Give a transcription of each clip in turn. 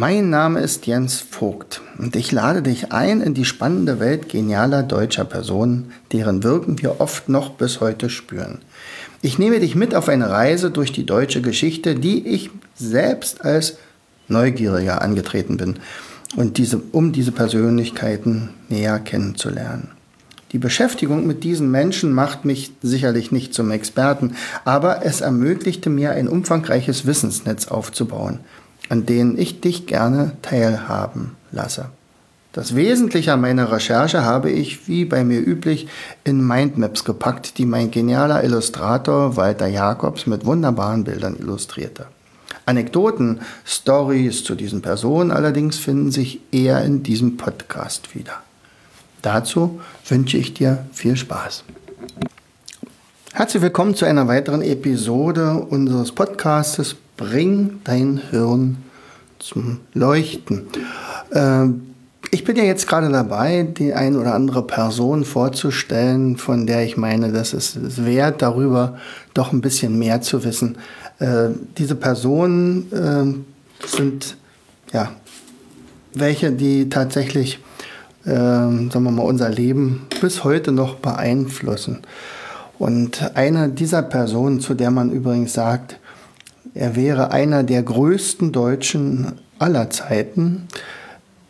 Mein Name ist Jens Vogt und ich lade dich ein in die spannende Welt genialer deutscher Personen, deren Wirken wir oft noch bis heute spüren. Ich nehme dich mit auf eine Reise durch die deutsche Geschichte, die ich selbst als Neugieriger angetreten bin und diese, um diese Persönlichkeiten näher kennenzulernen. Die Beschäftigung mit diesen Menschen macht mich sicherlich nicht zum Experten, aber es ermöglichte mir ein umfangreiches Wissensnetz aufzubauen – an denen ich dich gerne teilhaben lasse. Das Wesentliche an meiner Recherche habe ich, wie bei mir üblich, in Mindmaps gepackt, die mein genialer Illustrator Walter Jacobs mit wunderbaren Bildern illustrierte. Anekdoten, Stories zu diesen Personen allerdings finden sich eher in diesem Podcast wieder. Dazu wünsche ich dir viel Spaß. Herzlich willkommen zu einer weiteren Episode unseres Podcastes Bring dein Hirn zum Leuchten. Ähm, ich bin ja jetzt gerade dabei, die ein oder andere Person vorzustellen, von der ich meine, dass es wert, darüber doch ein bisschen mehr zu wissen. Äh, diese Personen äh, sind ja welche, die tatsächlich, äh, sagen wir mal, unser Leben bis heute noch beeinflussen. Und eine dieser Personen, zu der man übrigens sagt, er wäre einer der größten Deutschen aller Zeiten,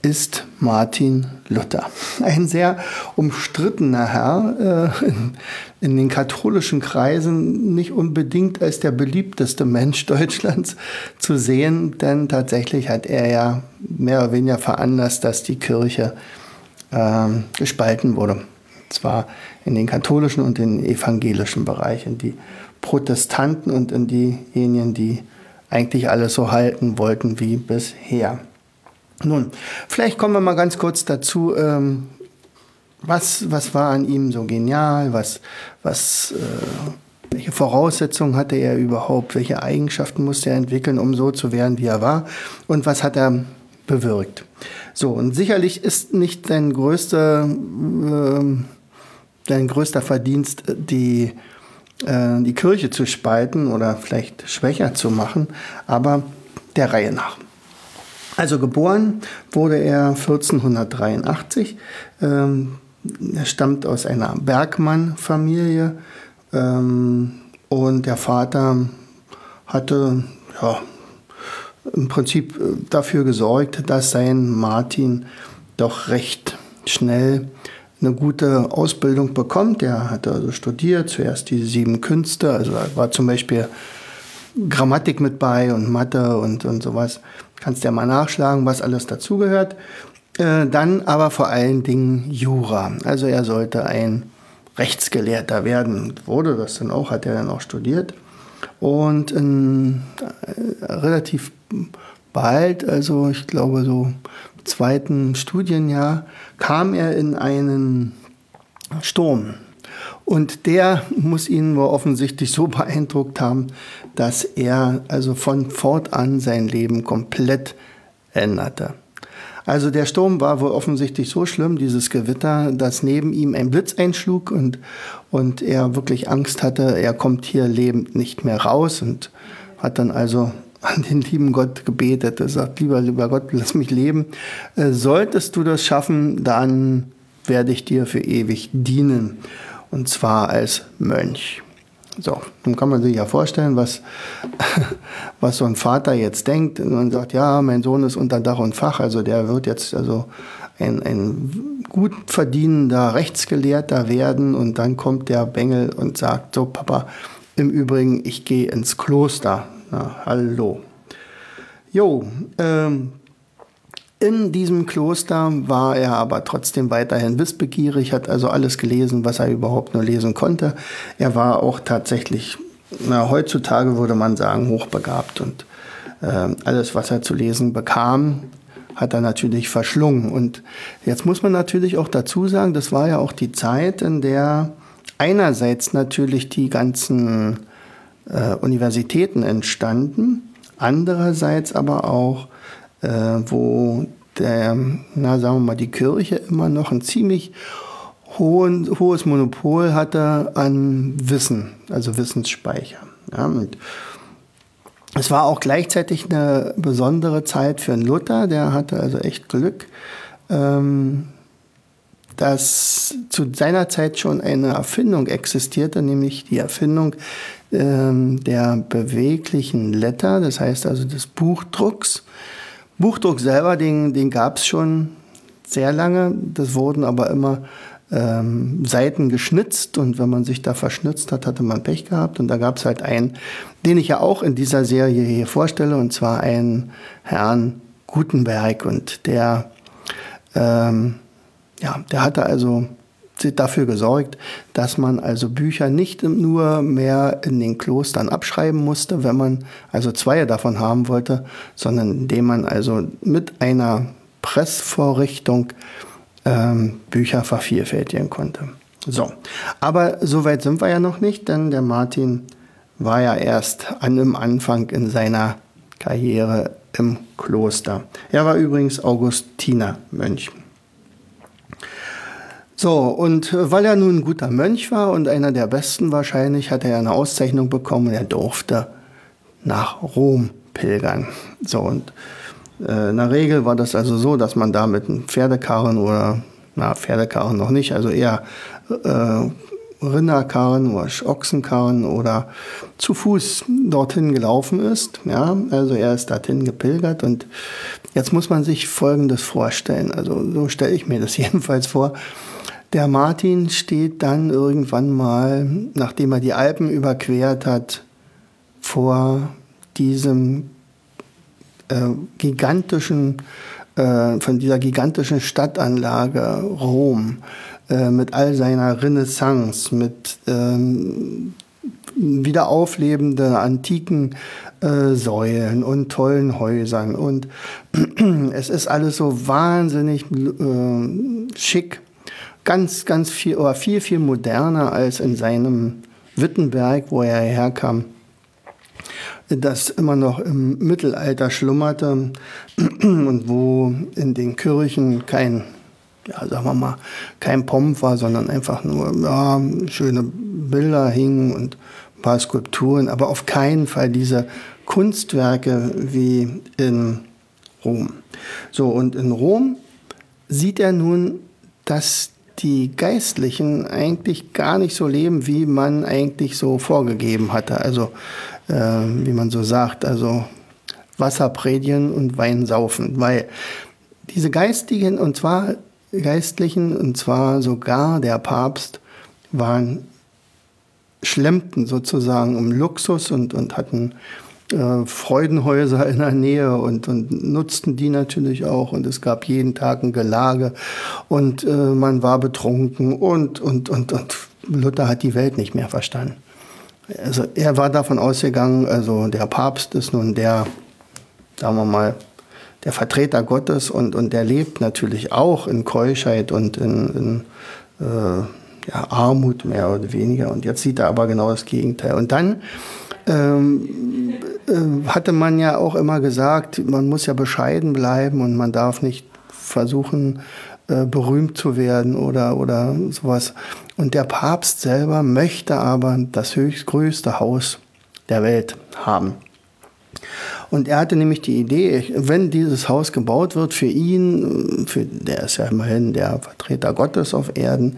ist Martin Luther. Ein sehr umstrittener Herr, äh, in, den katholischen Kreisen nicht unbedingt als der beliebteste Mensch Deutschlands zu sehen, denn tatsächlich hat er ja mehr oder weniger veranlasst, dass die Kirche äh, gespalten wurde. Und zwar in den katholischen und den evangelischen Bereich, in die Protestanten und in diejenigen, die eigentlich alles so halten wollten wie bisher. Nun, vielleicht kommen wir mal ganz kurz dazu, ähm, was, was war an ihm so genial, was, was, äh, welche Voraussetzungen hatte er überhaupt, welche Eigenschaften musste er entwickeln, um so zu werden, wie er war und was hat er bewirkt. So, und sicherlich ist nicht sein größter, äh, sein größter Verdienst die äh, die Kirche zu spalten oder vielleicht schwächer zu machen, aber der Reihe nach. Also geboren wurde er 1483. Ähm, er stammt aus einer Bergmann-Familie ähm, und der Vater hatte ja, im Prinzip äh, dafür gesorgt, dass sein Martin doch recht schnell eine gute Ausbildung bekommt. Der hat also studiert, zuerst die sieben Künste, also war zum Beispiel Grammatik mit bei und Mathe und, und sowas. Kannst ja mal nachschlagen, was alles dazugehört. Äh, dann aber vor allen Dingen Jura. Also er sollte ein Rechtsgelehrter werden. Wurde das dann auch, hat er dann auch studiert. Und in, äh, relativ bald, also ich glaube so zweiten Studienjahr kam er in einen Sturm. Und der muss ihn wohl offensichtlich so beeindruckt haben, dass er also von fortan sein Leben komplett änderte. Also der Sturm war wohl offensichtlich so schlimm, dieses Gewitter, dass neben ihm ein Blitz einschlug und, und er wirklich Angst hatte, er kommt hier lebend nicht mehr raus und hat dann also an den lieben Gott gebetet. Er sagt, lieber, lieber Gott, lass mich leben. Äh, solltest du das schaffen, dann werde ich dir für ewig dienen. Und zwar als Mönch. So, nun kann man sich ja vorstellen, was, was so ein Vater jetzt denkt. Und sagt, ja, mein Sohn ist unter Dach und Fach, also der wird jetzt also ein, ein gut verdienender Rechtsgelehrter werden. Und dann kommt der Bengel und sagt, so Papa, im Übrigen, ich gehe ins Kloster. Na, hallo. Jo, ähm, in diesem Kloster war er aber trotzdem weiterhin wissbegierig, hat also alles gelesen, was er überhaupt nur lesen konnte. Er war auch tatsächlich, na, heutzutage würde man sagen, hochbegabt und äh, alles, was er zu lesen bekam, hat er natürlich verschlungen. Und jetzt muss man natürlich auch dazu sagen, das war ja auch die Zeit, in der einerseits natürlich die ganzen äh, Universitäten entstanden, andererseits aber auch, äh, wo der, na sagen wir mal, die Kirche immer noch ein ziemlich hohen, hohes Monopol hatte an Wissen, also Wissensspeicher. Ja, und es war auch gleichzeitig eine besondere Zeit für Luther, der hatte also echt Glück, ähm, dass zu seiner Zeit schon eine Erfindung existierte, nämlich die Erfindung ähm, der beweglichen Letter, das heißt also des Buchdrucks. Buchdruck selber, den, den gab es schon sehr lange, das wurden aber immer ähm, Seiten geschnitzt und wenn man sich da verschnitzt hat, hatte man Pech gehabt. Und da gab es halt einen, den ich ja auch in dieser Serie hier vorstelle, und zwar einen Herrn Gutenberg. Und der, ähm, ja, der hatte also dafür gesorgt, dass man also Bücher nicht nur mehr in den Klostern abschreiben musste, wenn man also zwei davon haben wollte, sondern indem man also mit einer Pressvorrichtung ähm, Bücher vervielfältigen konnte. So, aber so weit sind wir ja noch nicht, denn der Martin war ja erst an dem Anfang in seiner Karriere im Kloster. Er war übrigens Augustinermönch. So, und weil er nun ein guter Mönch war und einer der besten wahrscheinlich, hat er eine Auszeichnung bekommen. Er durfte nach Rom pilgern. So, und äh, in der Regel war das also so, dass man da mit einem Pferdekarren oder, na, Pferdekarren noch nicht, also eher äh, Rinderkarren oder Ochsenkarren oder zu Fuß dorthin gelaufen ist. Ja, also er ist dorthin gepilgert und jetzt muss man sich Folgendes vorstellen. Also so stelle ich mir das jedenfalls vor. Der Martin steht dann irgendwann mal, nachdem er die Alpen überquert hat, vor diesem äh, gigantischen, äh, von dieser gigantischen Stadtanlage Rom äh, mit all seiner Renaissance, mit ähm, wieder auflebenden antiken äh, Säulen und tollen Häusern. Und es ist alles so wahnsinnig äh, schick, ganz, ganz viel oder viel, viel moderner als in seinem Wittenberg, wo er herkam das immer noch im Mittelalter schlummerte und wo in den Kirchen kein, ja, sagen wir mal, kein Pomp war, sondern einfach nur ja, schöne Bilder hingen und ein paar Skulpturen, aber auf keinen Fall diese Kunstwerke wie in Rom. So, und in Rom sieht er nun, dass die Geistlichen eigentlich gar nicht so leben, wie man eigentlich so vorgegeben hatte. Also äh, wie man so sagt, also Wasser predigen und Wein saufen, weil diese Geistigen und zwar Geistlichen und zwar sogar der Papst waren schlemmten sozusagen um Luxus und, und hatten äh, Freudenhäuser in der Nähe und, und nutzten die natürlich auch und es gab jeden Tag ein Gelage und äh, man war betrunken und, und, und, und Luther hat die Welt nicht mehr verstanden. Also er war davon ausgegangen, also der Papst ist nun der, sagen wir mal, der Vertreter Gottes und, und der lebt natürlich auch in Keuschheit und in, in äh, ja, Armut mehr oder weniger. Und jetzt sieht er aber genau das Gegenteil. Und dann ähm, äh, hatte man ja auch immer gesagt, man muss ja bescheiden bleiben und man darf nicht versuchen, äh, berühmt zu werden oder, oder sowas. Und der Papst selber möchte aber das höchstgrößte Haus der Welt haben. Und er hatte nämlich die Idee, wenn dieses Haus gebaut wird für ihn, für, der ist ja immerhin der Vertreter Gottes auf Erden,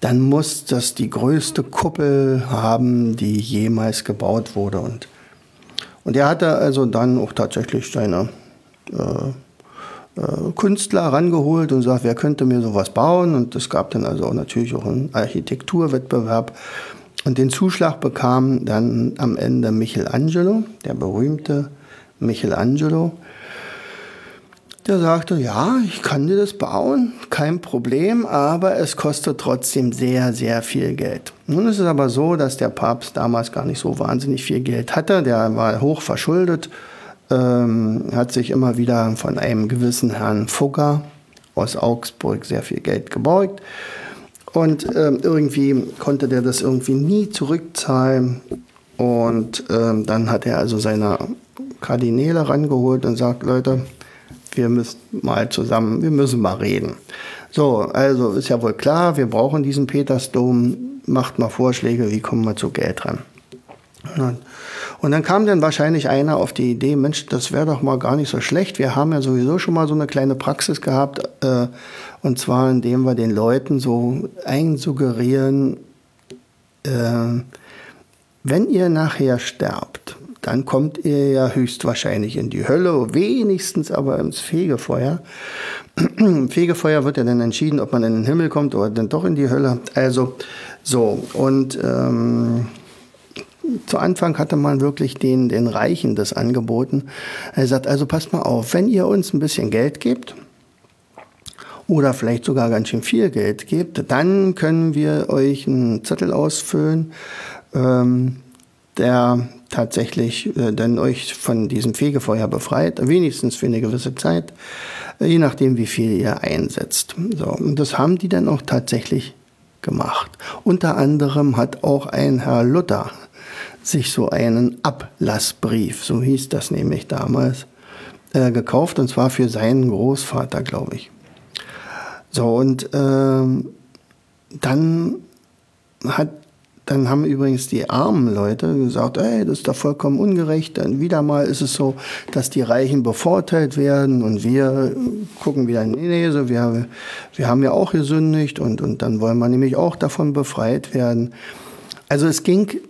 dann muss das die größte Kuppel haben, die jemals gebaut wurde. Und, und er hatte also dann auch tatsächlich seine äh, äh, Künstler rangeholt und sagt, wer könnte mir sowas bauen? Und es gab dann also auch natürlich auch einen Architekturwettbewerb. Und den Zuschlag bekam dann am Ende Michelangelo, der berühmte Michelangelo. Der sagte, ja, ich kann dir das bauen, kein Problem, aber es kostet trotzdem sehr, sehr viel Geld. Nun ist es aber so, dass der Papst damals gar nicht so wahnsinnig viel Geld hatte, der war hoch verschuldet ähm, hat sich immer wieder von einem gewissen Herrn Fugger aus Augsburg sehr viel Geld geborgt. Und ähm, irgendwie konnte der das irgendwie nie zurückzahlen. Und ähm, dann hat er also seine Kardinäle rangeholt und sagt, Leute, wir müssen mal zusammen, wir müssen mal reden. So, also ist ja wohl klar, wir brauchen diesen Petersdom, macht mal Vorschläge, wie kommen wir zu Geld ran. Und dann kam dann wahrscheinlich einer auf die Idee, Mensch, das wäre doch mal gar nicht so schlecht. Wir haben ja sowieso schon mal so eine kleine Praxis gehabt, äh, und zwar indem wir den Leuten so einsuggerieren, äh, wenn ihr nachher sterbt, dann kommt ihr ja höchstwahrscheinlich in die Hölle, wenigstens aber ins Fegefeuer. Im Fegefeuer wird ja dann entschieden, ob man in den Himmel kommt oder dann doch in die Hölle. Also so, und ähm, zu Anfang hatte man wirklich den, den Reichen das angeboten. Er sagt, also passt mal auf, wenn ihr uns ein bisschen Geld gebt, oder vielleicht sogar ganz schön viel Geld gebt, dann können wir euch einen Zettel ausfüllen, ähm, der tatsächlich äh, dann euch von diesem Fegefeuer befreit, wenigstens für eine gewisse Zeit, äh, je nachdem, wie viel ihr einsetzt. So, und das haben die dann auch tatsächlich gemacht. Unter anderem hat auch ein Herr Luther sich so einen Ablassbrief, so hieß das nämlich damals, äh, gekauft, und zwar für seinen Großvater, glaube ich. So, und ähm, dann hat dann haben übrigens die armen Leute gesagt, ey, das ist doch vollkommen ungerecht. Dann wieder mal ist es so, dass die Reichen bevorteilt werden und wir gucken wieder, nee, nee, so wir, wir haben ja auch gesündigt und, und dann wollen wir nämlich auch davon befreit werden. Also es ging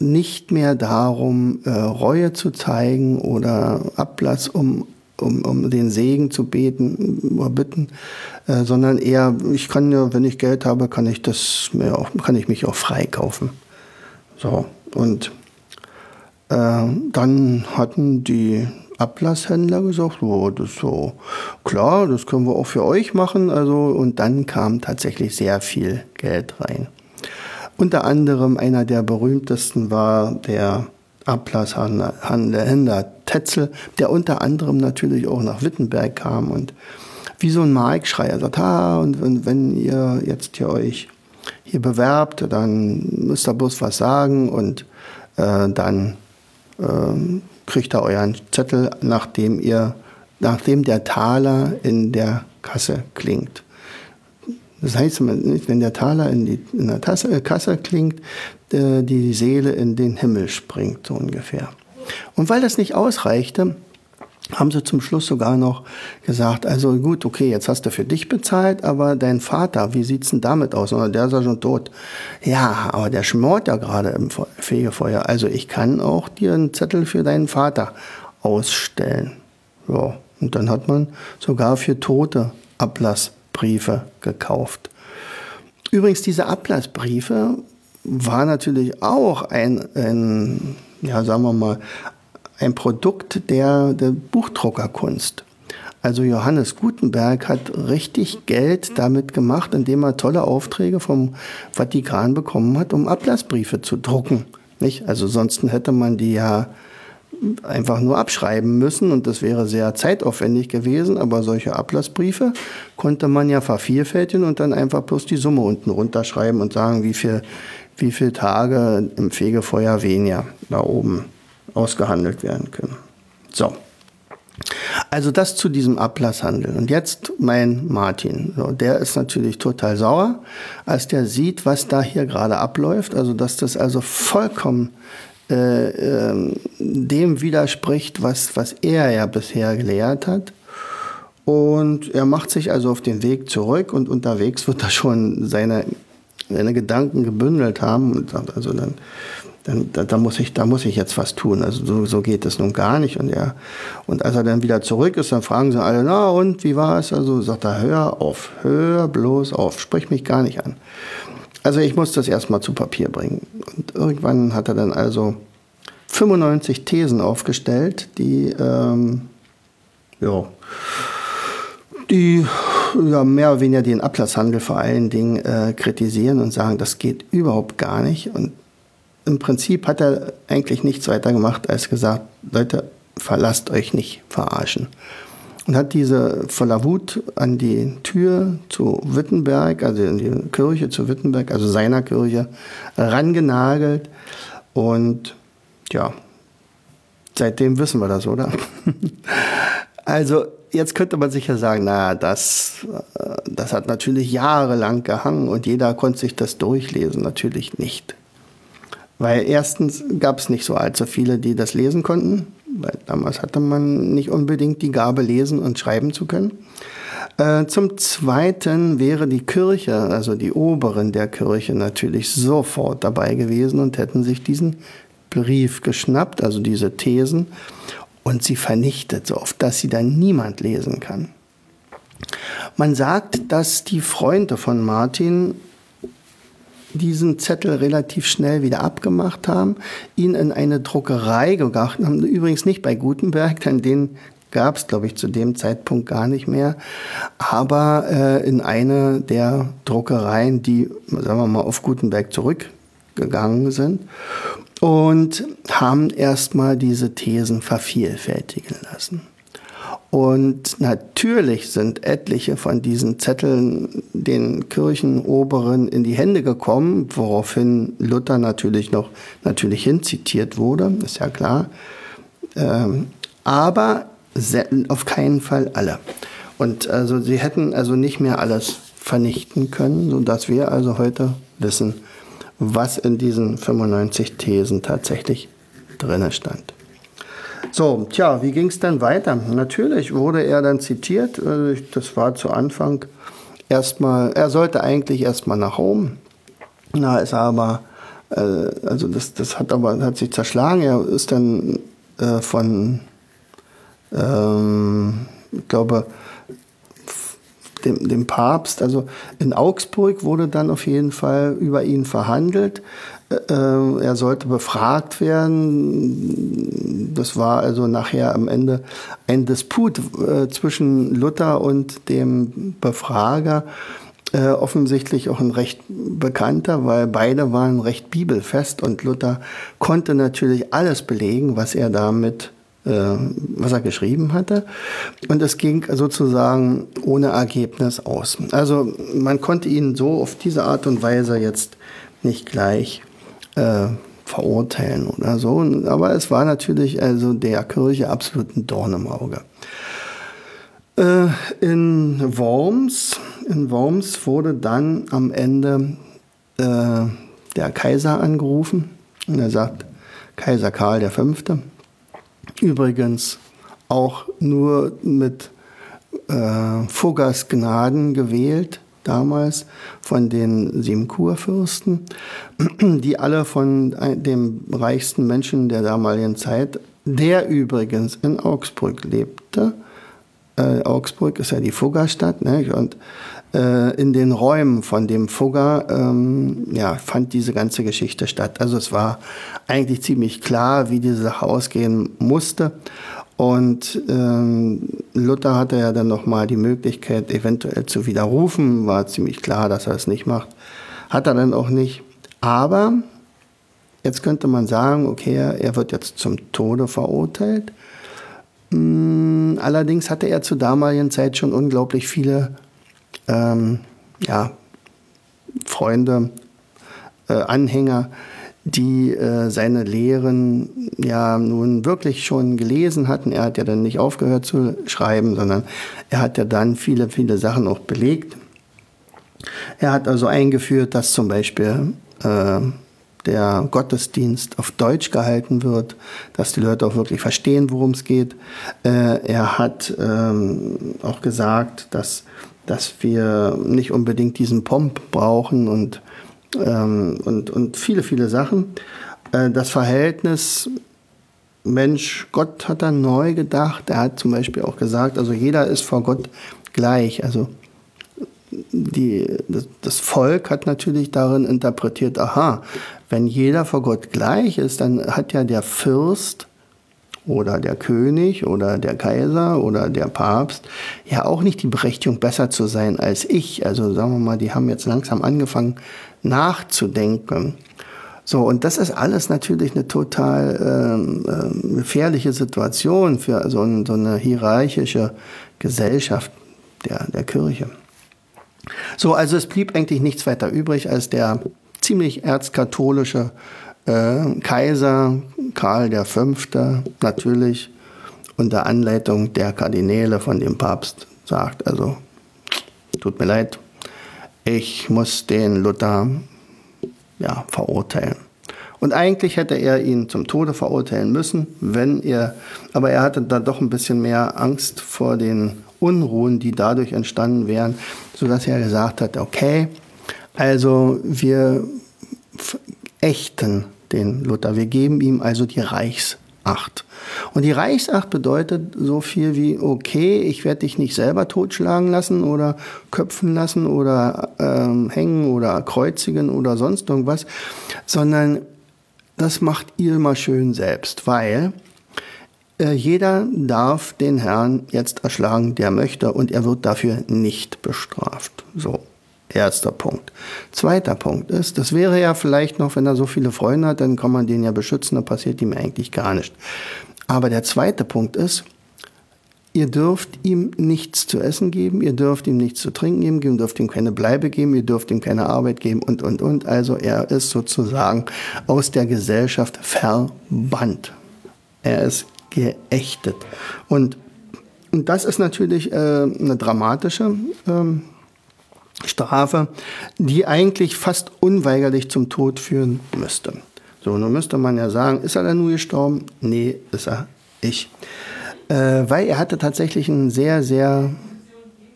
nicht mehr darum, äh, Reue zu zeigen oder Ablass, um um, um den Segen zu beten oder bitten, äh, sondern eher, ich kann ja, wenn ich Geld habe, kann ich das mir auch, kann ich mich auch freikaufen. So, und äh, dann hatten die Ablasshändler gesagt, oh, das ist so klar, das können wir auch für euch machen. Also, und dann kam tatsächlich sehr viel Geld rein. Unter anderem einer der berühmtesten war der Ablasshändler Tetzel, der unter anderem natürlich auch nach Wittenberg kam und wie so ein Markschreier sagt, ha, und wenn, wenn ihr jetzt hier euch hier bewerbt, dann müsst ihr bloß was sagen und äh, dann äh, kriegt ihr euren Zettel, nachdem ihr, nachdem der Taler in der Kasse klingt. Das heißt, wenn der Taler in, die, in der Tasse, äh, Kasse klingt, äh, die Seele in den Himmel springt, so ungefähr. Und weil das nicht ausreichte, haben sie zum Schluss sogar noch gesagt, also gut, okay, jetzt hast du für dich bezahlt, aber dein Vater, wie sieht's denn damit aus? Oder der ist ja schon tot. Ja, aber der schmort ja gerade im Fegefeuer. Also ich kann auch dir einen Zettel für deinen Vater ausstellen. Ja, und dann hat man sogar für Tote Ablassbriefe gekauft. Übrigens, diese Ablassbriefe war natürlich auch ein, ein ja, sagen wir mal, ein Produkt der, der Buchdruckerkunst. Also Johannes Gutenberg hat richtig Geld damit gemacht, indem er tolle Aufträge vom Vatikan bekommen hat, um Ablassbriefe zu drucken. Nicht? Also sonst hätte man die ja einfach nur abschreiben müssen und das wäre sehr zeitaufwendig gewesen, aber solche Ablassbriefe konnte man ja vervielfältigen und dann einfach bloß die Summe unten runterschreiben und sagen, wie viel, wie viele Tage im Fegefeuer weniger da oben ausgehandelt werden können. So. Also das zu diesem Ablasshandel. Und jetzt mein Martin. So, der ist natürlich total sauer, als der sieht, was da hier gerade abläuft. Also dass das also vollkommen äh, äh, dem widerspricht, was, was er ja bisher gelehrt hat. Und er macht sich also auf den Weg zurück und unterwegs wird er schon seine, seine Gedanken gebündelt haben und sagt also dann, dann da, da, muss ich, da muss ich jetzt was tun. Also so, so geht das nun gar nicht. Und er, und als er dann wieder zurück ist, dann fragen sie alle, na und wie war es? Also sagt er, hör auf, hör bloß auf, sprich mich gar nicht an. Also ich muss das erstmal zu Papier bringen. Und irgendwann hat er dann also 95 Thesen aufgestellt, die, ähm, ja, die ja, mehr oder weniger den Ablasshandel vor allen Dingen äh, kritisieren und sagen, das geht überhaupt gar nicht. Und im Prinzip hat er eigentlich nichts weiter gemacht, als gesagt, Leute, verlasst euch nicht verarschen. Und hat diese voller Wut an die Tür zu Wittenberg, also in die Kirche zu Wittenberg, also seiner Kirche, rangenagelt. Und ja, seitdem wissen wir das, oder? also jetzt könnte man sicher sagen, na, das, äh, das hat natürlich jahrelang gehangen und jeder konnte sich das durchlesen. Natürlich nicht. Weil erstens gab es nicht so allzu viele, die das lesen konnten. Weil damals hatte man nicht unbedingt die Gabe, lesen und schreiben zu können. Äh, zum Zweiten wäre die Kirche, also die Oberen der Kirche, natürlich sofort dabei gewesen und hätten sich diesen Brief geschnappt, also diese Thesen, und sie vernichtet, so oft, dass sie dann niemand lesen kann. Man sagt, dass die Freunde von Martin diesen Zettel relativ schnell wieder abgemacht haben, ihn in eine Druckerei gebracht haben, übrigens nicht bei Gutenberg, denn den gab es, glaube ich, zu dem Zeitpunkt gar nicht mehr, aber äh, in eine der Druckereien, die, sagen wir mal, auf Gutenberg zurückgegangen sind und haben erstmal diese Thesen vervielfältigen lassen. Und natürlich sind etliche von diesen Zetteln den Kirchenoberen in die Hände gekommen, woraufhin Luther natürlich noch natürlich hinzitiert wurde, ist ja klar. Ähm, aber auf keinen Fall alle. Und also sie hätten also nicht mehr alles vernichten können, sodass wir also heute wissen, was in diesen 95 Thesen tatsächlich drinne stand. So, tja, wie ging es dann weiter? Natürlich wurde er dann zitiert. Äh, das war zu Anfang erstmal, er sollte eigentlich erstmal nach Rom. Na, ist aber, äh, also das, das hat aber hat sich zerschlagen. Er ist dann äh, von, ähm, ich glaube, dem, dem Papst. Also in Augsburg wurde dann auf jeden Fall über ihn verhandelt. Äh, er sollte befragt werden. Das war also nachher am Ende ein Disput äh, zwischen Luther und dem Befrager. Äh, offensichtlich auch ein recht bekannter, weil beide waren recht bibelfest und Luther konnte natürlich alles belegen, was er damit was er geschrieben hatte. Und es ging sozusagen ohne Ergebnis aus. Also man konnte ihn so auf diese Art und Weise jetzt nicht gleich äh, verurteilen oder so. Aber es war natürlich also der Kirche absolut ein Dorn im Auge. Äh, in Worms, in Worms wurde dann am Ende äh, der Kaiser angerufen und er sagt, Kaiser Karl V., Übrigens auch nur mit äh, Fuggers Gnaden gewählt, damals von den sieben Kurfürsten, die alle von dem reichsten Menschen der damaligen Zeit, der übrigens in Augsburg lebte, äh, Augsburg ist ja die Fuggerstadt, ne? und äh, in den Räumen von dem Fugger ähm, ja, fand diese ganze Geschichte statt. Also es war eigentlich ziemlich klar, wie diese Sache ausgehen musste. Und ähm, Luther hatte ja dann nochmal die Möglichkeit, eventuell zu widerrufen. War ziemlich klar, dass er es nicht macht. Hat er dann auch nicht. Aber jetzt könnte man sagen, okay, er wird jetzt zum Tode verurteilt. Hm, allerdings hatte er zur damaligen Zeit schon unglaublich viele ähm, ja, Freunde, äh, Anhänger, die äh, seine Lehren ja nun wirklich schon gelesen hatten. Er hat ja dann nicht aufgehört zu schreiben, sondern er hat ja dann viele, viele Sachen auch belegt. Er hat also eingeführt, dass zum Beispiel äh, der Gottesdienst auf Deutsch gehalten wird, dass die Leute auch wirklich verstehen, worum es geht. Äh, er hat ähm, auch gesagt, dass dass wir nicht unbedingt diesen Pomp brauchen und, ähm, und, und viele, viele Sachen. Äh, das Verhältnis Mensch, Gott hat er neu gedacht. Er hat zum Beispiel auch gesagt, also jeder ist vor Gott gleich. Also die, das Volk hat natürlich darin interpretiert, aha, wenn jeder vor Gott gleich ist, dann hat ja der Fürst oder der König oder der Kaiser oder der Papst ja auch nicht die Berechtigung, besser zu sein als ich. Also sagen wir mal, die haben jetzt langsam angefangen nachzudenken. So, und das ist alles natürlich eine total ähm, ähm, gefährliche Situation für so, ein, so eine hierarchische Gesellschaft der, der Kirche. So, also es blieb eigentlich nichts weiter übrig, als der ziemlich erzkatholische äh, Kaiser Karl V. natürlich unter Anleitung der Kardinäle von dem Papst sagt, also tut mir leid, ich muss den Luther ja, verurteilen. Und eigentlich hätte er ihn zum Tode verurteilen müssen, wenn er, aber er hatte da doch ein bisschen mehr Angst vor den Unruhen, die dadurch entstanden wären, sodass er gesagt hat, okay, also wir ächten den Luther, wir geben ihm also die Reichsacht. Und die Reichsacht bedeutet so viel wie, okay, ich werde dich nicht selber totschlagen lassen oder köpfen lassen oder ähm, hängen oder kreuzigen oder sonst irgendwas, sondern das macht ihr mal schön selbst, weil äh, jeder darf den Herrn jetzt erschlagen, der möchte, und er wird dafür nicht bestraft. So. Erster Punkt. Zweiter Punkt ist, das wäre ja vielleicht noch, wenn er so viele Freunde hat, dann kann man den ja beschützen, dann passiert ihm eigentlich gar nichts. Aber der zweite Punkt ist, ihr dürft ihm nichts zu essen geben, ihr dürft ihm nichts zu trinken geben, ihr dürft ihm keine Bleibe geben, ihr dürft ihm keine Arbeit geben und, und, und. Also er ist sozusagen aus der Gesellschaft verbannt. Er ist geächtet. Und, und das ist natürlich äh, eine dramatische ähm, Strafe, die eigentlich fast unweigerlich zum Tod führen müsste. So, nun müsste man ja sagen, ist er denn nur gestorben? Nee, ist er ich. Äh, weil er hatte tatsächlich einen sehr, sehr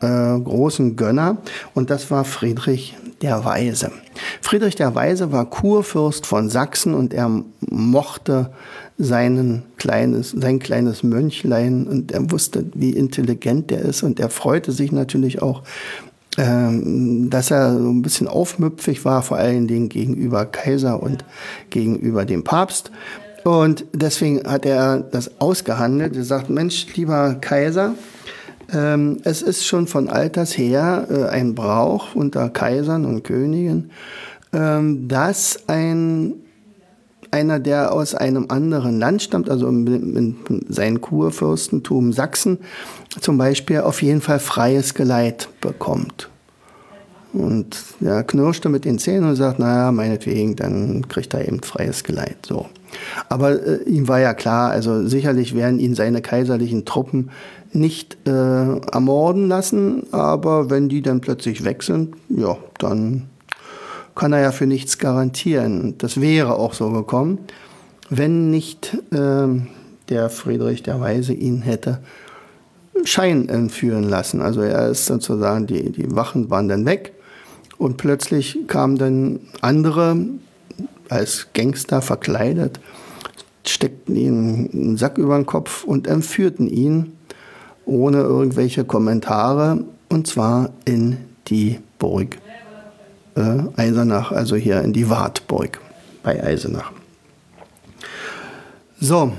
äh, großen Gönner und das war Friedrich der Weise. Friedrich der Weise war Kurfürst von Sachsen und er mochte seinen kleines, sein kleines Mönchlein und er wusste, wie intelligent er ist und er freute sich natürlich auch, dass er so ein bisschen aufmüpfig war, vor allen Dingen gegenüber Kaiser und gegenüber dem Papst. Und deswegen hat er das ausgehandelt. Er sagt, Mensch, lieber Kaiser, ähm, es ist schon von alters her äh, ein Brauch unter Kaisern und Königen, ähm, dass ein einer, der aus einem anderen Land stammt, also in, in sein Kurfürstentum Sachsen zum Beispiel, auf jeden Fall freies Geleit bekommt. Und er knirschte mit den Zähnen und sagt, naja, meinetwegen, dann kriegt er eben freies Geleit. So. Aber äh, ihm war ja klar, also sicherlich werden ihn seine kaiserlichen Truppen nicht äh, ermorden lassen, aber wenn die dann plötzlich weg sind, ja, dann kann er ja für nichts garantieren. Das wäre auch so gekommen, wenn nicht äh, der Friedrich der Weise ihn hätte Schein entführen lassen. Also er ist sozusagen, die, die Wachen waren dann weg und plötzlich kamen dann andere als Gangster verkleidet, steckten ihm einen Sack über den Kopf und entführten ihn ohne irgendwelche Kommentare und zwar in die Burg äh, Eisenach, also hier in die Wartburg bei Eisenach. So,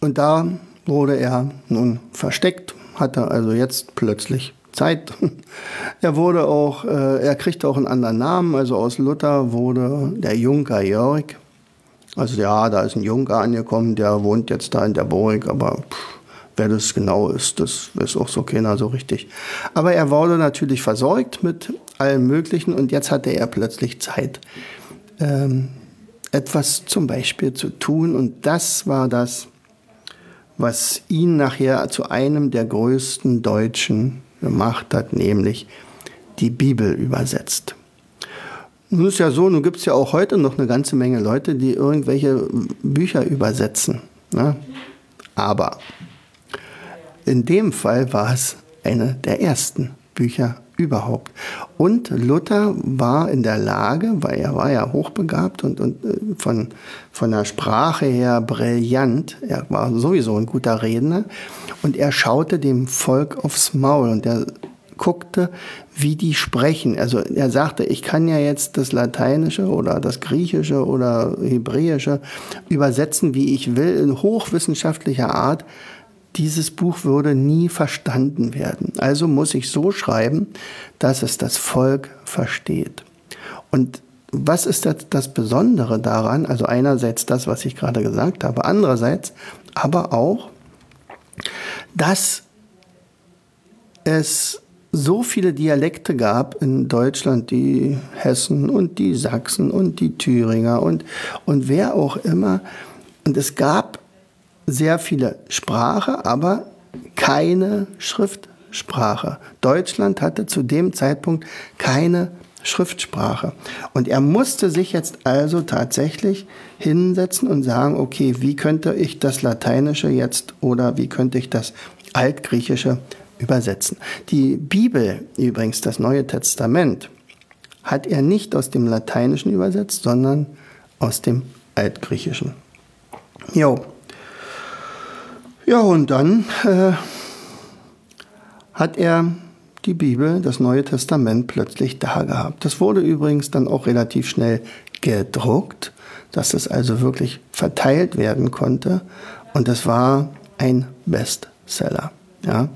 und da wurde er nun versteckt, hatte also jetzt plötzlich Zeit. Er wurde auch, äh, er kriegte auch einen anderen Namen, also aus Luther wurde der Junker Jörg. Also ja, da ist ein Junker angekommen, der wohnt jetzt da in der Burg, aber pff, wer das genau ist, das ist auch so keiner so richtig. Aber er wurde natürlich versorgt mit allem Möglichen und jetzt hatte er plötzlich Zeit, ähm, etwas zum Beispiel zu tun und das war das, was ihn nachher zu einem der größten Deutschen gemacht hat, nämlich die Bibel übersetzt. Nun ist ja so, nun gibt es ja auch heute noch eine ganze Menge Leute, die irgendwelche Bücher übersetzen. Ne? Aber in dem Fall war es eine der ersten Bücher überhaupt. Und Luther war in der Lage, weil er war ja hochbegabt und, und äh, von, von der Sprache her brillant, er war sowieso ein guter Redner, und er schaute dem Volk aufs Maul und er guckte, wie die sprechen. Also er sagte, ich kann ja jetzt das Lateinische oder das Griechische oder Hebräische übersetzen, wie ich will, in hochwissenschaftlicher Art dieses Buch würde nie verstanden werden. Also muss ich so schreiben, dass es das Volk versteht. Und was ist das, Besondere daran? Also einerseits das, was ich gerade gesagt habe, andererseits aber auch, dass es so viele Dialekte gab in Deutschland, die Hessen und die Sachsen und die Thüringer und, und wer auch immer. Und es gab sehr viele Sprache, aber keine Schriftsprache. Deutschland hatte zu dem Zeitpunkt keine Schriftsprache. Und er musste sich jetzt also tatsächlich hinsetzen und sagen, okay, wie könnte ich das Lateinische jetzt oder wie könnte ich das Altgriechische übersetzen. Die Bibel, übrigens das Neue Testament, hat er nicht aus dem Lateinischen übersetzt, sondern aus dem Altgriechischen. Jo. Ja, und dann äh, hat er die Bibel, das Neue Testament, plötzlich da gehabt. Das wurde übrigens dann auch relativ schnell gedruckt, dass es also wirklich verteilt werden konnte. Und es war ein Bestseller. Ja.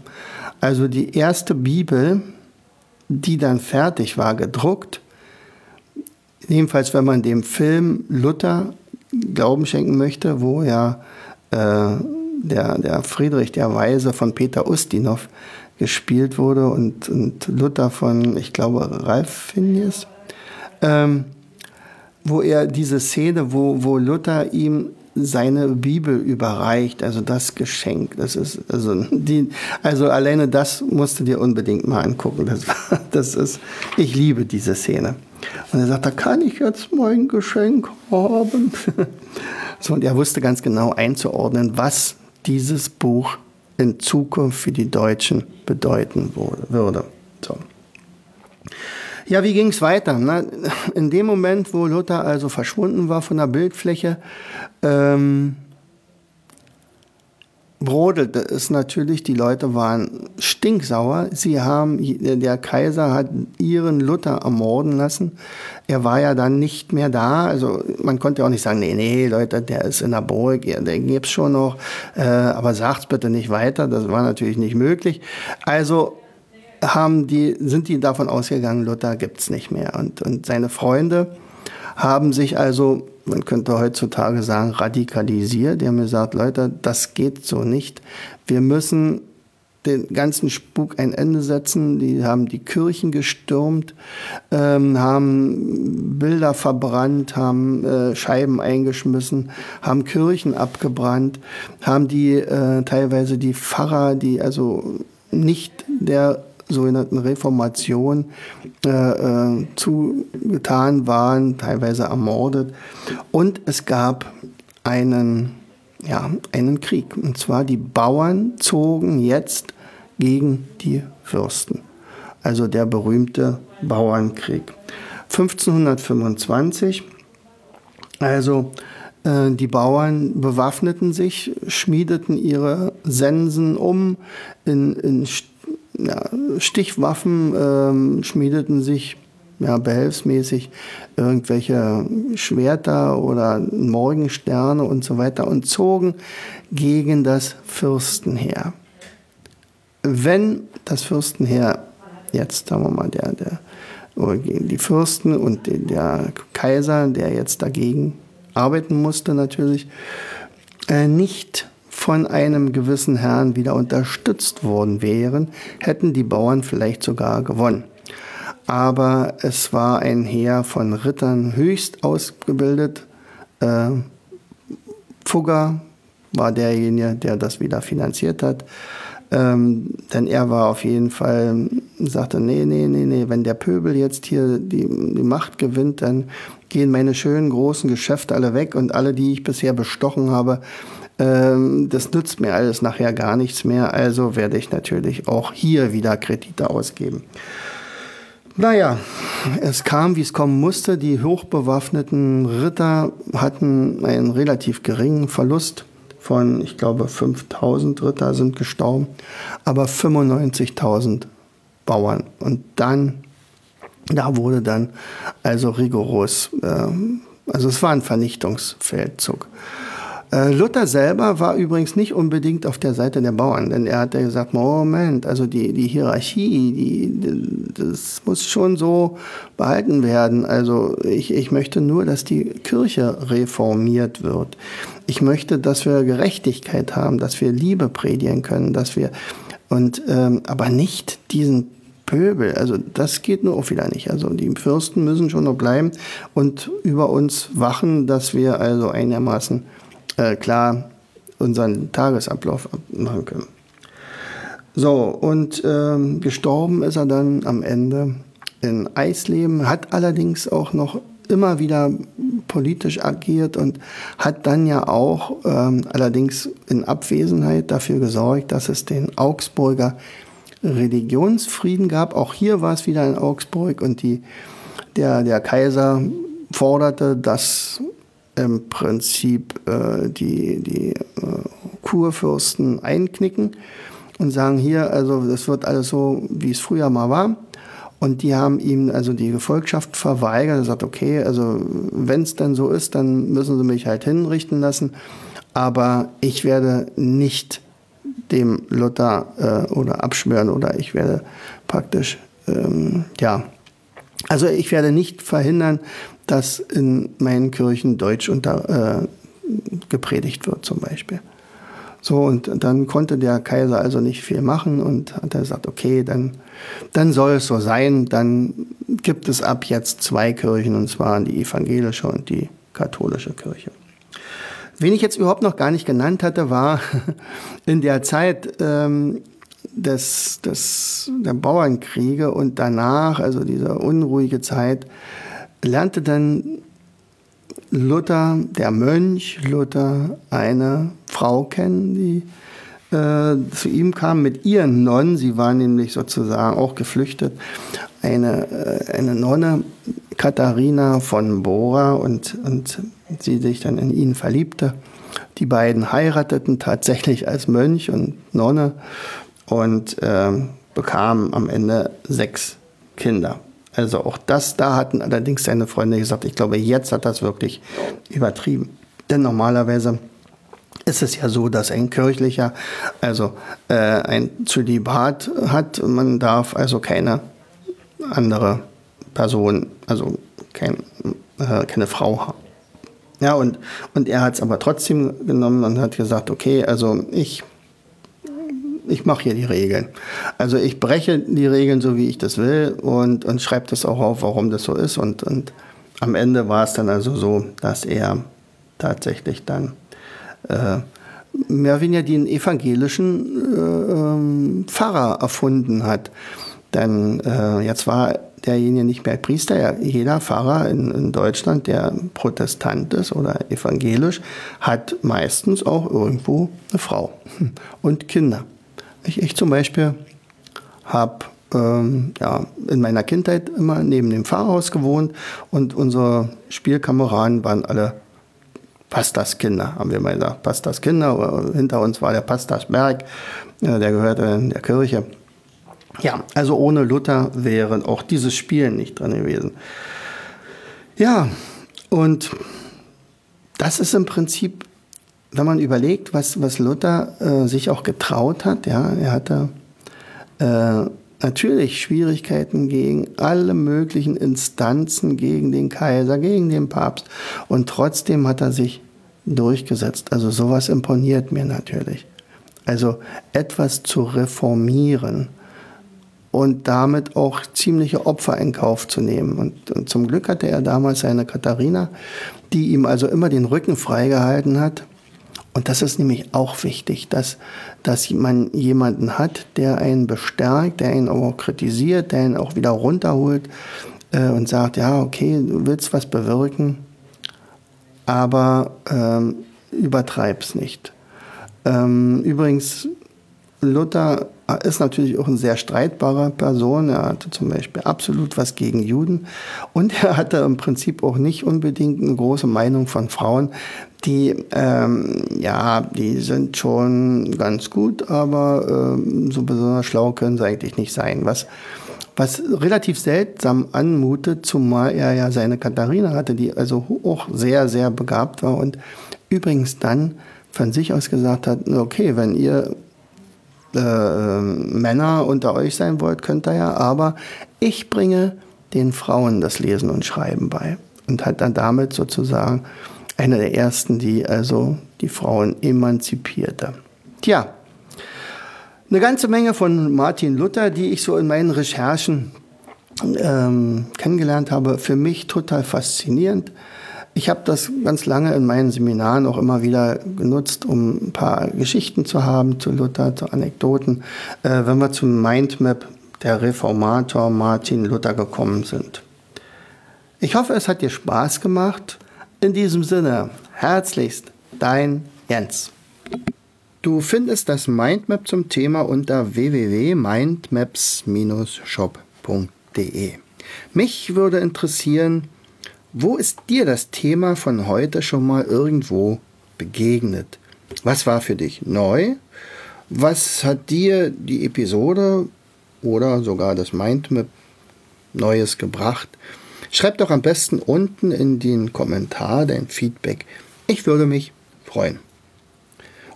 Also die erste Bibel, die dann fertig war, gedruckt, jedenfalls wenn man dem Film Luther Glauben schenken möchte, wo ja äh, der, der Friedrich der Weise von Peter Ustinov gespielt wurde und, und Luther von, ich glaube, Ralf Finjes, ähm, wo er diese Szene, wo, wo Luther ihm seine Bibel überreicht, also das Geschenk. Das ist, also, die, also alleine das musst du dir unbedingt mal angucken. Das, das ist, ich liebe diese Szene. Und er sagt, da kann ich jetzt mein Geschenk haben. So, und er wusste ganz genau einzuordnen, was dieses Buch in Zukunft für die Deutschen bedeuten würde. So. Ja, wie ging es weiter? Na, in dem Moment, wo Luther also verschwunden war von der Bildfläche, ähm, brodelte es natürlich, die Leute waren stinksauer. Sie haben, der Kaiser hat ihren Luther ermorden lassen. Er war ja dann nicht mehr da. Also man konnte auch nicht sagen, nee, nee, Leute, der ist in der Burg, den gibt's schon noch, äh, aber sagt's bitte nicht weiter. Das war natürlich nicht möglich. Also haben die, sind die davon ausgegangen, Luther gibt's nicht mehr. Und, und seine Freunde haben sich also, man könnte heutzutage sagen, radikalisiert. Die haben gesagt, Leute, das geht so nicht. Wir müssen den ganzen Spuk ein Ende setzen. Die haben die Kirchen gestürmt, ähm, haben Bilder verbrannt, haben äh, Scheiben eingeschmissen, haben Kirchen abgebrannt, haben die äh, teilweise die Pfarrer, die also nicht der sogenannten Reformation äh, äh, zugetan waren, teilweise ermordet. Und es gab einen, ja, einen Krieg. Und zwar die Bauern zogen jetzt gegen die Fürsten. Also der berühmte Bauernkrieg. 1525, also äh, die Bauern bewaffneten sich, schmiedeten ihre Sensen um in, in ja, Stichwaffen ähm, schmiedeten sich ja, behelfsmäßig irgendwelche Schwerter oder Morgensterne und so weiter und zogen gegen das Fürstenheer. Wenn das Fürstenheer jetzt, sagen wir mal, der, der, die Fürsten und der Kaiser, der jetzt dagegen arbeiten musste natürlich, äh, nicht von einem gewissen Herrn wieder unterstützt worden wären, hätten die Bauern vielleicht sogar gewonnen. Aber es war ein Heer von Rittern höchst ausgebildet. Äh, Fugger war derjenige, der das wieder finanziert hat. Ähm, denn er war auf jeden Fall, sagte, nee, nee, nee, nee, wenn der Pöbel jetzt hier die, die Macht gewinnt, dann gehen meine schönen großen Geschäfte alle weg und alle, die ich bisher bestochen habe, ähm, das nützt mir alles nachher gar nichts mehr, also werde ich natürlich auch hier wieder Kredite ausgeben. Naja, es kam, wie es kommen musste. Die hochbewaffneten Ritter hatten einen relativ geringen Verlust von, ich glaube, 5000 Ritter sind gestorben, aber 95.000 Bauern. Und dann, da wurde dann also rigoros, äh, also es war ein Vernichtungsfeldzug. Äh, Luther selber war übrigens nicht unbedingt auf der Seite der Bauern, denn er hat ja gesagt, Moment, also die, die Hierarchie, die, das muss schon so behalten werden. Also ich, ich möchte nur, dass die Kirche reformiert wird. Ich möchte, dass wir Gerechtigkeit haben, dass wir Liebe predigen können, dass wir und ähm, aber nicht diesen Pöbel. Also das geht nur auch wieder nicht. Also die Fürsten müssen schon noch bleiben und über uns wachen, dass wir also einigermaßen äh, klar unseren Tagesablauf machen können. So, und ähm, gestorben ist er dann am Ende in Eisleben, hat allerdings auch noch immer wieder politisch agiert und hat dann ja auch ähm, allerdings in Abwesenheit dafür gesorgt, dass es den Augsburger Religionsfrieden gab. Auch hier war es wieder in Augsburg und die, der, der Kaiser forderte, dass im Prinzip äh, die, die äh, Kurfürsten einknicken und sagen hier, also das wird alles so, wie es früher mal war. Und die haben ihm also die Gefolgschaft verweigert. Er sagt, okay, also wenn es dann so ist, dann müssen sie mich halt hinrichten lassen. Aber ich werde nicht dem Luther äh, oder abschwören oder ich werde praktisch, ähm, ja, also ich werde nicht verhindern, dass in meinen Kirchen Deutsch unter, äh, gepredigt wird zum Beispiel. So, und dann konnte der Kaiser also nicht viel machen und hat er gesagt, okay, dann, dann soll es so sein, dann gibt es ab jetzt zwei Kirchen, und zwar die evangelische und die katholische Kirche. Wen ich jetzt überhaupt noch gar nicht genannt hatte, war in der Zeit ähm, des, des, der Bauernkriege und danach, also diese unruhige Zeit, lernte dann Luther, der Mönch Luther, eine Frau kennen, die äh, zu ihm kam mit ihren Nonnen. Sie war nämlich sozusagen auch geflüchtet. Eine, äh, eine Nonne, Katharina von Bora, und, und sie sich dann in ihn verliebte. Die beiden heirateten tatsächlich als Mönch und Nonne und äh, bekamen am Ende sechs Kinder. Also auch das, da hatten allerdings seine Freunde gesagt, ich glaube, jetzt hat das wirklich übertrieben. Denn normalerweise ist es ja so, dass ein kirchlicher also äh, ein Zölibat hat. Man darf also keine andere Person, also kein, äh, keine Frau haben. Ja, und, und er hat es aber trotzdem genommen und hat gesagt, okay, also ich ich mache hier die Regeln. Also ich breche die Regeln so, wie ich das will und, und schreibe das auch auf, warum das so ist. Und, und am Ende war es dann also so, dass er tatsächlich dann äh, mehr oder weniger den evangelischen äh, ähm, Pfarrer erfunden hat. Denn äh, jetzt war derjenige nicht mehr Priester. Jeder Pfarrer in, in, Deutschland, der Protestant ist oder evangelisch, hat meistens auch irgendwo eine Frau und Kinder. Ich, ich zum Beispiel habe ähm, ja, in meiner Kindheit immer neben dem Pfarrhaus gewohnt und unsere Spielkameraden waren alle Pastaskinder, haben wir mal gesagt. Pastaskinder, hinter uns war der Pastasberg, der gehörte in der Kirche. Ja, also ohne Luther wäre auch dieses Spiel nicht drin gewesen. Ja, und das ist im Prinzip wenn man überlegt, was, was Luther äh, sich auch getraut hat, ja, er hatte äh, natürlich Schwierigkeiten gegen alle möglichen Instanzen, gegen den Kaiser, gegen den Papst. Und trotzdem hat er sich durchgesetzt. Also sowas imponiert mir natürlich. Also etwas zu reformieren und damit auch ziemliche Opfer in Kauf zu nehmen. Und, und zum Glück hatte er damals seine Katharina, die ihm also immer den Rücken freigehalten hat und das ist nämlich auch wichtig, dass, dass man jemanden hat, der einen bestärkt, der ihn auch kritisiert, der ihn auch wieder runterholt äh, und sagt, ja, okay, du willst was bewirken, aber ähm, übertreib's nicht. Ähm, übrigens, Luther ist natürlich auch eine sehr streitbare Person. Er hatte zum Beispiel absolut was gegen Juden und er hatte im Prinzip auch nicht unbedingt eine große Meinung von Frauen, die, ähm, ja, die sind schon ganz gut, aber ähm, so besonders schlau können sie eigentlich nicht sein. Was, was relativ seltsam anmutet, zumal er ja seine Katharina hatte, die also auch sehr, sehr begabt war und übrigens dann von sich aus gesagt hat, okay, wenn ihr äh, Männer unter euch sein wollt, könnt ihr ja, aber ich bringe den Frauen das Lesen und Schreiben bei und hat dann damit sozusagen einer der ersten, die also die Frauen emanzipierte. Tja, eine ganze Menge von Martin Luther, die ich so in meinen Recherchen ähm, kennengelernt habe, für mich total faszinierend. Ich habe das ganz lange in meinen Seminaren auch immer wieder genutzt, um ein paar Geschichten zu haben zu Luther, zu Anekdoten, äh, wenn wir zum Mindmap der Reformator Martin Luther gekommen sind. Ich hoffe, es hat dir Spaß gemacht. In diesem Sinne, herzlichst, dein Jens. Du findest das Mindmap zum Thema unter www.mindmaps-shop.de. Mich würde interessieren, wo ist dir das Thema von heute schon mal irgendwo begegnet? Was war für dich neu? Was hat dir die Episode oder sogar das Mindmap Neues gebracht? Schreib doch am besten unten in den Kommentar dein Feedback. Ich würde mich freuen.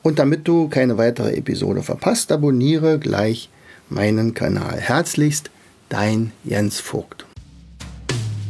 Und damit du keine weitere Episode verpasst, abonniere gleich meinen Kanal. Herzlichst, dein Jens Vogt.